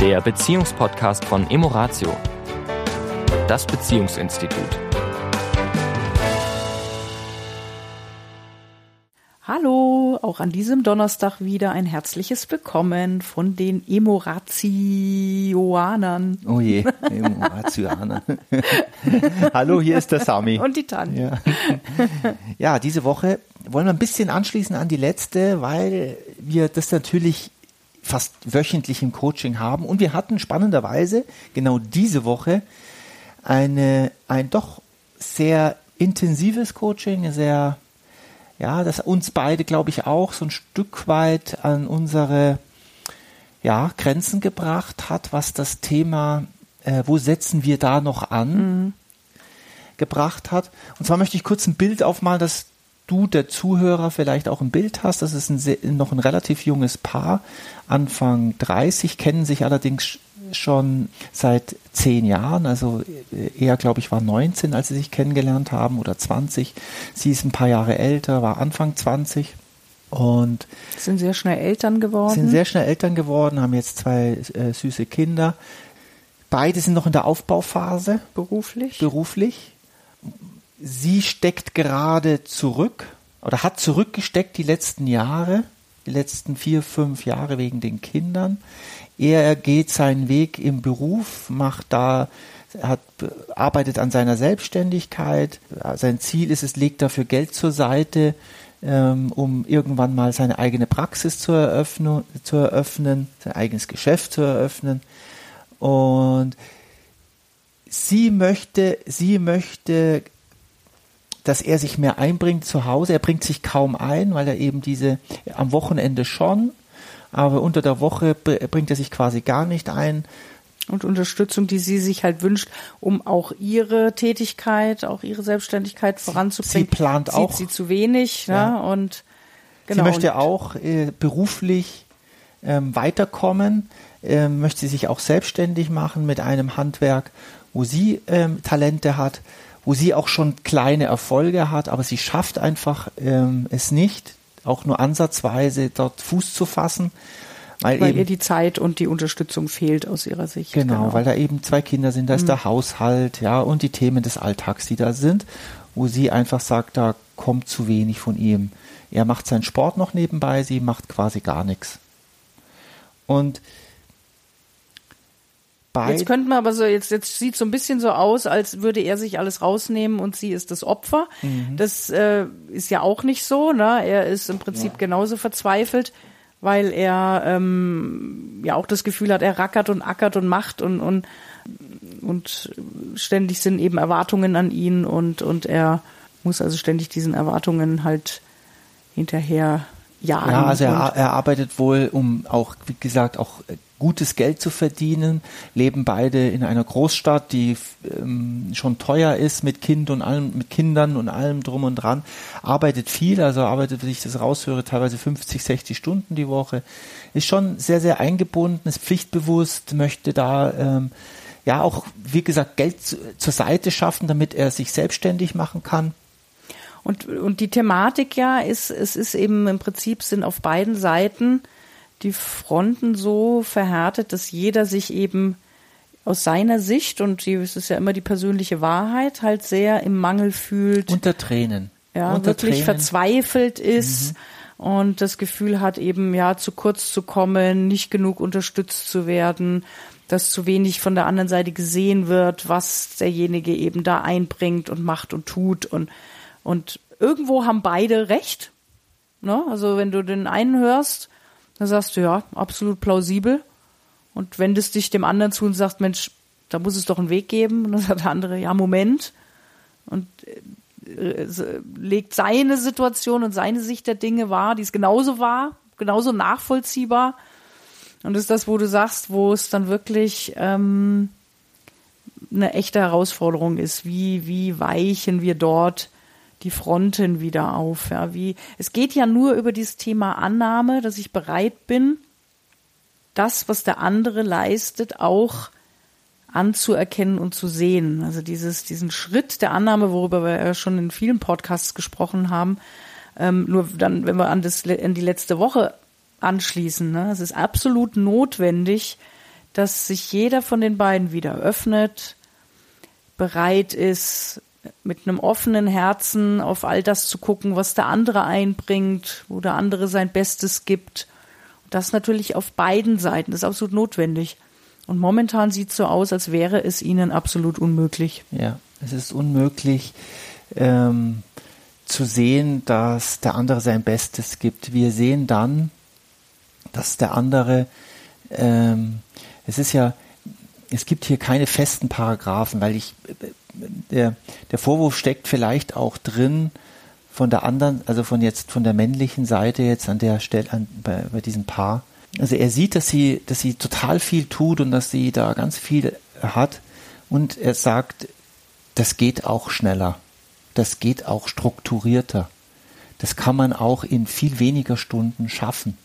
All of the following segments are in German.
der Beziehungspodcast von Emoratio, das Beziehungsinstitut. Hallo, auch an diesem Donnerstag wieder ein herzliches Willkommen von den Emoratioanern. Oh je, Emoratioaner. Hallo, hier ist der Sami. Und die Tanja. Ja. ja, diese Woche wollen wir ein bisschen anschließen an die letzte, weil wir das natürlich fast wöchentlich im Coaching haben. Und wir hatten spannenderweise genau diese Woche eine, ein doch sehr intensives Coaching, sehr ja, das uns beide, glaube ich, auch so ein Stück weit an unsere ja, Grenzen gebracht hat, was das Thema, äh, wo setzen wir da noch an, mhm. gebracht hat. Und zwar möchte ich kurz ein Bild aufmalen, dass du, der Zuhörer, vielleicht auch ein Bild hast. Das ist ein, noch ein relativ junges Paar, Anfang 30, kennen sich allerdings schon seit zehn Jahren, also er, glaube ich, war 19, als sie sich kennengelernt haben oder 20. Sie ist ein paar Jahre älter, war Anfang 20 und sind sehr schnell Eltern geworden. Sind sehr schnell Eltern geworden, haben jetzt zwei äh, süße Kinder. Beide sind noch in der Aufbauphase. Beruflich. Beruflich. Sie steckt gerade zurück oder hat zurückgesteckt die letzten Jahre, die letzten vier, fünf Jahre wegen den Kindern. Er geht seinen Weg im Beruf, macht da hat, arbeitet an seiner Selbstständigkeit. Sein Ziel ist es, legt dafür Geld zur Seite, ähm, um irgendwann mal seine eigene Praxis zu eröffnen, zu eröffnen, sein eigenes Geschäft zu eröffnen. Und sie möchte, sie möchte, dass er sich mehr einbringt zu Hause. Er bringt sich kaum ein, weil er eben diese am Wochenende schon, aber unter der Woche bringt er sich quasi gar nicht ein. Und Unterstützung, die sie sich halt wünscht, um auch ihre Tätigkeit, auch ihre Selbstständigkeit voranzubringen. Sie plant Sieht auch. sie zu wenig, ja. Ne? und genau. Sie möchte auch äh, beruflich ähm, weiterkommen, ähm, möchte sich auch selbstständig machen mit einem Handwerk, wo sie ähm, Talente hat, wo sie auch schon kleine Erfolge hat, aber sie schafft einfach ähm, es nicht, auch nur ansatzweise dort Fuß zu fassen. Weil, weil eben, ihr die Zeit und die Unterstützung fehlt aus ihrer Sicht. Genau, genau. weil da eben zwei Kinder sind, da ist mhm. der Haushalt, ja, und die Themen des Alltags, die da sind, wo sie einfach sagt, da kommt zu wenig von ihm. Er macht seinen Sport noch nebenbei, sie macht quasi gar nichts. Und Beid jetzt könnten wir aber so, jetzt, jetzt sieht so ein bisschen so aus, als würde er sich alles rausnehmen und sie ist das Opfer. Mhm. Das äh, ist ja auch nicht so, ne? Er ist im Prinzip ja. genauso verzweifelt, weil er ähm, ja auch das Gefühl hat, er rackert und ackert und macht und, und, und ständig sind eben Erwartungen an ihn und, und er muss also ständig diesen Erwartungen halt hinterher jagen. Ja, also er, er arbeitet wohl, um auch, wie gesagt, auch gutes Geld zu verdienen, leben beide in einer Großstadt, die ähm, schon teuer ist mit Kind und allem, mit Kindern und allem drum und dran, arbeitet viel, also arbeitet, wenn ich das raushöre, teilweise 50, 60 Stunden die Woche, ist schon sehr, sehr eingebunden, ist pflichtbewusst, möchte da ähm, ja auch, wie gesagt, Geld zu, zur Seite schaffen, damit er sich selbstständig machen kann. Und, und die Thematik ja ist, es ist eben im Prinzip sind auf beiden Seiten die Fronten so verhärtet, dass jeder sich eben aus seiner Sicht, und die, es ist ja immer die persönliche Wahrheit, halt sehr im Mangel fühlt. Unter Tränen. Ja, Unter wirklich Tränen. verzweifelt ist mhm. und das Gefühl hat, eben ja zu kurz zu kommen, nicht genug unterstützt zu werden, dass zu wenig von der anderen Seite gesehen wird, was derjenige eben da einbringt und macht und tut und, und irgendwo haben beide recht. Ne? Also wenn du den einen hörst, da sagst du, ja, absolut plausibel. Und wendest dich dem anderen zu und sagst, Mensch, da muss es doch einen Weg geben. Und dann sagt der andere, ja, Moment. Und äh, legt seine Situation und seine Sicht der Dinge wahr, die ist genauso wahr, genauso nachvollziehbar. Und das ist das, wo du sagst, wo es dann wirklich ähm, eine echte Herausforderung ist. Wie, wie weichen wir dort die Fronten wieder auf. Ja, wie, es geht ja nur über dieses Thema Annahme, dass ich bereit bin, das, was der andere leistet, auch anzuerkennen und zu sehen. Also dieses, diesen Schritt der Annahme, worüber wir ja schon in vielen Podcasts gesprochen haben, ähm, nur dann, wenn wir an, das, an die letzte Woche anschließen, ne, es ist absolut notwendig, dass sich jeder von den beiden wieder öffnet, bereit ist, mit einem offenen Herzen auf all das zu gucken, was der andere einbringt, wo der andere sein Bestes gibt. Und das natürlich auf beiden Seiten, das ist absolut notwendig. Und momentan sieht es so aus, als wäre es ihnen absolut unmöglich. Ja, es ist unmöglich ähm, zu sehen, dass der andere sein Bestes gibt. Wir sehen dann, dass der andere, ähm, es ist ja, es gibt hier keine festen Paragraphen, weil ich, der, der Vorwurf steckt vielleicht auch drin von der anderen, also von jetzt, von der männlichen Seite jetzt an der Stelle, an, bei, bei diesem Paar. Also er sieht, dass sie, dass sie total viel tut und dass sie da ganz viel hat und er sagt, das geht auch schneller. Das geht auch strukturierter. Das kann man auch in viel weniger Stunden schaffen.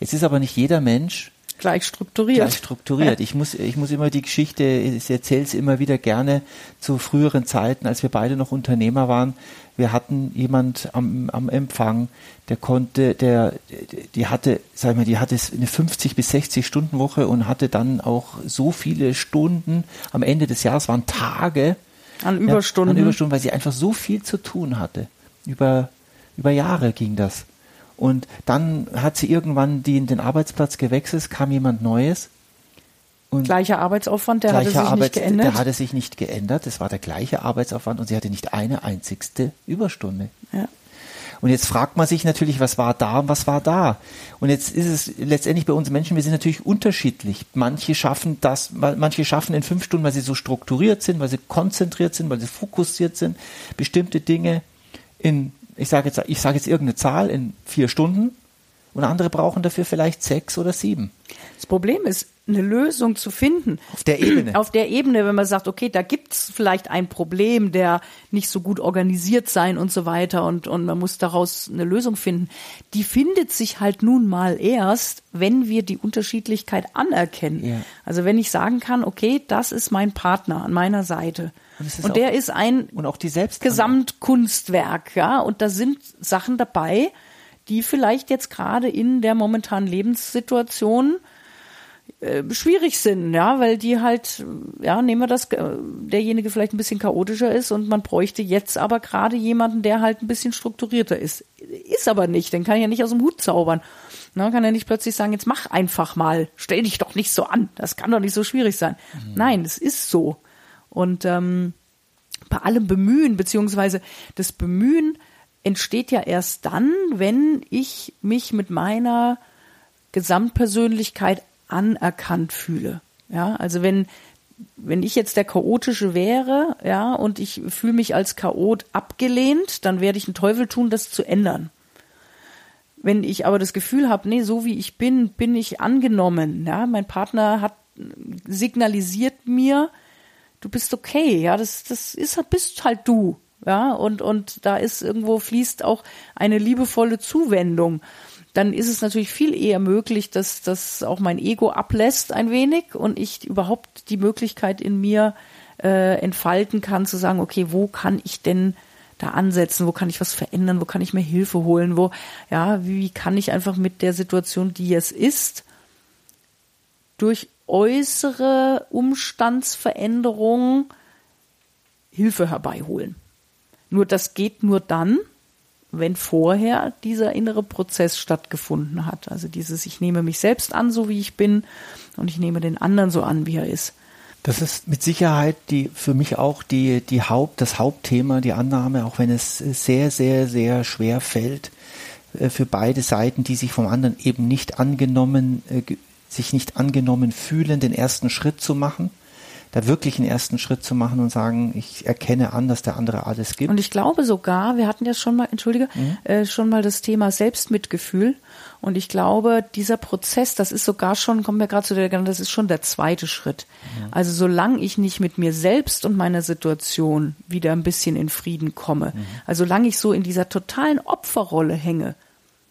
Jetzt ist aber nicht jeder Mensch gleich strukturiert. Gleich strukturiert. Ich muss, ich muss immer die Geschichte, ich erzähle es immer wieder gerne zu früheren Zeiten, als wir beide noch Unternehmer waren. Wir hatten jemand am, am Empfang, der konnte, der, die hatte, sag ich mal, die hatte eine 50 bis 60 Stunden Woche und hatte dann auch so viele Stunden am Ende des Jahres waren Tage an Überstunden, ja, an Überstunden, weil sie einfach so viel zu tun hatte. Über über Jahre ging das. Und dann hat sie irgendwann die, den Arbeitsplatz gewechselt, kam jemand Neues. Und gleicher Arbeitsaufwand, der hatte sich Arbeits nicht geändert. Der hatte sich nicht geändert. Es war der gleiche Arbeitsaufwand und sie hatte nicht eine einzigste Überstunde. Ja. Und jetzt fragt man sich natürlich, was war da und was war da. Und jetzt ist es letztendlich bei uns Menschen, wir sind natürlich unterschiedlich. Manche schaffen das, manche schaffen in fünf Stunden, weil sie so strukturiert sind, weil sie konzentriert sind, weil sie fokussiert sind, bestimmte Dinge in ich sage jetzt, ich sage jetzt irgendeine Zahl in vier Stunden und andere brauchen dafür vielleicht sechs oder sieben. Das Problem ist, eine Lösung zu finden. Auf der Ebene. Auf der Ebene, wenn man sagt, okay, da gibt's vielleicht ein Problem, der nicht so gut organisiert sein und so weiter und, und man muss daraus eine Lösung finden. Die findet sich halt nun mal erst, wenn wir die Unterschiedlichkeit anerkennen. Ja. Also wenn ich sagen kann, okay, das ist mein Partner an meiner Seite und, und der ist ein und auch die Gesamtkunstwerk, ja. Und da sind Sachen dabei, die vielleicht jetzt gerade in der momentanen Lebenssituation äh, schwierig sind, ja, weil die halt, ja, nehmen wir das, äh, derjenige vielleicht ein bisschen chaotischer ist und man bräuchte jetzt aber gerade jemanden, der halt ein bisschen strukturierter ist. Ist aber nicht, den kann ich ja nicht aus dem Hut zaubern. Na, kann er nicht plötzlich sagen, jetzt mach einfach mal, stell dich doch nicht so an, das kann doch nicht so schwierig sein. Mhm. Nein, es ist so. Und ähm, bei allem Bemühen, beziehungsweise das Bemühen entsteht ja erst dann, wenn ich mich mit meiner Gesamtpersönlichkeit anerkannt fühle. Ja, also wenn, wenn ich jetzt der Chaotische wäre, ja, und ich fühle mich als Chaot abgelehnt, dann werde ich einen Teufel tun, das zu ändern. Wenn ich aber das Gefühl habe, nee, so wie ich bin, bin ich angenommen, ja, mein Partner hat signalisiert mir, du bist okay, ja, das, das ist, bist halt du, ja, und, und da ist irgendwo fließt auch eine liebevolle Zuwendung. Dann ist es natürlich viel eher möglich, dass, dass auch mein Ego ablässt ein wenig und ich überhaupt die Möglichkeit in mir äh, entfalten kann, zu sagen, okay, wo kann ich denn da ansetzen, wo kann ich was verändern, wo kann ich mir Hilfe holen, wo, ja, wie kann ich einfach mit der Situation, die es ist, durch äußere Umstandsveränderungen Hilfe herbeiholen. Nur das geht nur dann, wenn vorher dieser innere Prozess stattgefunden hat. Also dieses, ich nehme mich selbst an, so wie ich bin, und ich nehme den anderen so an, wie er ist. Das ist mit Sicherheit die, für mich auch die, die Haupt, das Hauptthema, die Annahme, auch wenn es sehr, sehr, sehr schwer fällt, äh, für beide Seiten, die sich vom anderen eben nicht angenommen äh, sich nicht angenommen fühlen, den ersten Schritt zu machen, da wirklich einen ersten Schritt zu machen und sagen, ich erkenne an, dass der andere alles gibt. Und ich glaube sogar, wir hatten ja schon mal, entschuldige, mhm. äh, schon mal das Thema Selbstmitgefühl. Und ich glaube, dieser Prozess, das ist sogar schon, kommen wir gerade zu der, das ist schon der zweite Schritt. Mhm. Also solange ich nicht mit mir selbst und meiner Situation wieder ein bisschen in Frieden komme, mhm. also solange ich so in dieser totalen Opferrolle hänge,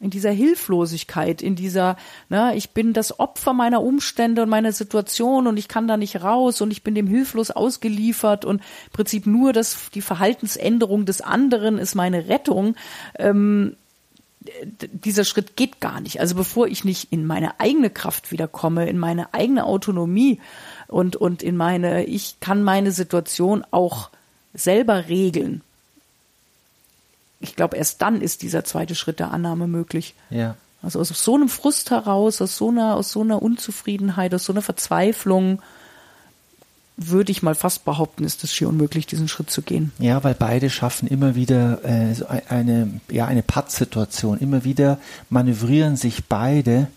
in dieser Hilflosigkeit, in dieser, ne, ich bin das Opfer meiner Umstände und meiner Situation und ich kann da nicht raus und ich bin dem hilflos ausgeliefert und im Prinzip nur das, die Verhaltensänderung des anderen ist meine Rettung. Ähm, dieser Schritt geht gar nicht. Also bevor ich nicht in meine eigene Kraft wiederkomme, in meine eigene Autonomie und, und in meine, ich kann meine Situation auch selber regeln. Ich glaube, erst dann ist dieser zweite Schritt der Annahme möglich. Ja. Also aus so einem Frust heraus, aus so einer, aus so einer Unzufriedenheit, aus so einer Verzweiflung, würde ich mal fast behaupten, ist es schier unmöglich, diesen Schritt zu gehen. Ja, weil beide schaffen immer wieder äh, so eine, ja, eine Pattsituation. Immer wieder manövrieren sich beide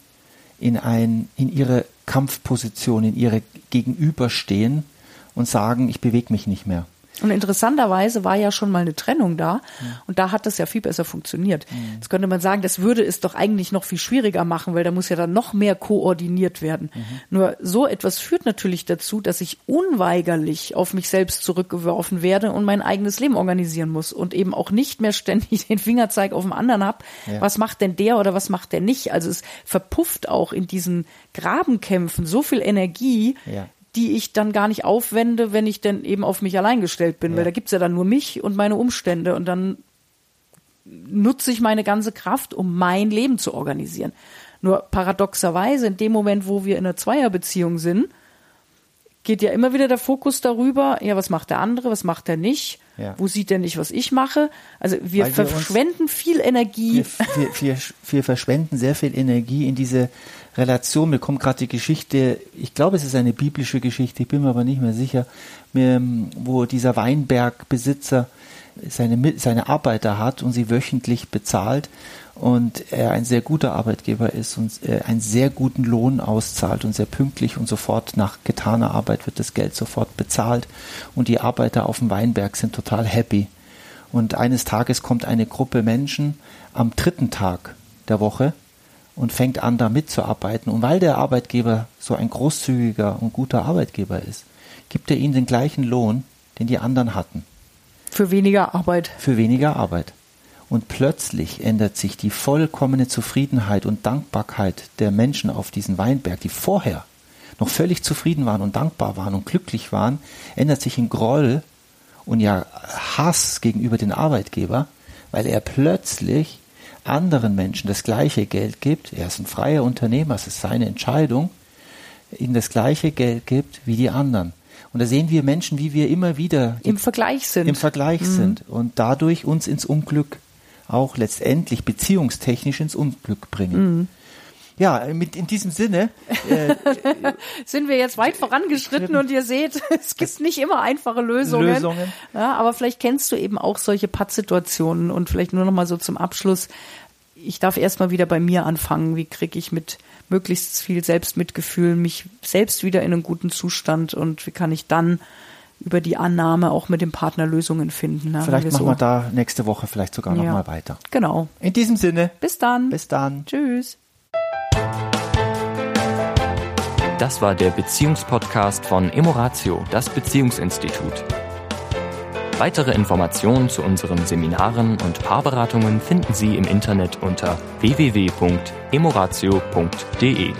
in ein, in ihre Kampfposition, in ihre Gegenüberstehen und sagen, ich bewege mich nicht mehr. Und interessanterweise war ja schon mal eine Trennung da ja. und da hat das ja viel besser funktioniert. Mhm. Jetzt könnte man sagen, das würde es doch eigentlich noch viel schwieriger machen, weil da muss ja dann noch mehr koordiniert werden. Mhm. Nur so etwas führt natürlich dazu, dass ich unweigerlich auf mich selbst zurückgeworfen werde und mein eigenes Leben organisieren muss und eben auch nicht mehr ständig den Fingerzeig auf den anderen habe. Ja. Was macht denn der oder was macht der nicht? Also es verpufft auch in diesen Grabenkämpfen so viel Energie, ja die ich dann gar nicht aufwende, wenn ich denn eben auf mich allein gestellt bin, ja. weil da gibt's ja dann nur mich und meine Umstände und dann nutze ich meine ganze Kraft, um mein Leben zu organisieren. Nur paradoxerweise, in dem Moment, wo wir in einer Zweierbeziehung sind, geht ja immer wieder der Fokus darüber, ja, was macht der andere, was macht er nicht, ja. wo sieht er nicht, was ich mache. Also wir Weil verschwenden wir viel Energie. Wir, wir, wir, verschwenden sehr viel Energie in diese Relation. Mir kommt gerade die Geschichte, ich glaube, es ist eine biblische Geschichte, ich bin mir aber nicht mehr sicher, wo dieser Weinbergbesitzer seine, seine Arbeiter hat und sie wöchentlich bezahlt und er ein sehr guter Arbeitgeber ist und einen sehr guten Lohn auszahlt und sehr pünktlich und sofort nach getaner Arbeit wird das Geld sofort bezahlt und die Arbeiter auf dem Weinberg sind total happy. Und eines Tages kommt eine Gruppe Menschen am dritten Tag der Woche und fängt an, da mitzuarbeiten. Und weil der Arbeitgeber so ein großzügiger und guter Arbeitgeber ist, gibt er ihnen den gleichen Lohn, den die anderen hatten. Für weniger Arbeit. Für weniger Arbeit. Und plötzlich ändert sich die vollkommene Zufriedenheit und Dankbarkeit der Menschen auf diesen Weinberg, die vorher noch völlig zufrieden waren und dankbar waren und glücklich waren, ändert sich in Groll und ja Hass gegenüber den Arbeitgeber, weil er plötzlich anderen Menschen das gleiche Geld gibt. Er ist ein freier Unternehmer, es ist seine Entscheidung, ihnen das gleiche Geld gibt wie die anderen. Und da sehen wir Menschen, wie wir immer wieder im Vergleich sind. Im Vergleich mhm. sind und dadurch uns ins Unglück auch letztendlich beziehungstechnisch ins Unglück bringen. Mhm. Ja, mit, in diesem Sinne äh, sind wir jetzt weit vorangeschritten und ihr seht, es gibt nicht immer einfache Lösungen. Lösungen. Ja, aber vielleicht kennst du eben auch solche Pattsituationen und vielleicht nur noch mal so zum Abschluss. Ich darf erstmal wieder bei mir anfangen. Wie kriege ich mit möglichst viel Selbstmitgefühl mich selbst wieder in einen guten Zustand und wie kann ich dann über die Annahme auch mit dem Partner Lösungen finden. Ne? Vielleicht wir machen so. wir da nächste Woche vielleicht sogar ja. noch mal weiter. Genau. In diesem Sinne. Bis dann. Bis dann. Tschüss. Das war der Beziehungspodcast von Emoratio, das Beziehungsinstitut. Weitere Informationen zu unseren Seminaren und Paarberatungen finden Sie im Internet unter www.emoratio.de.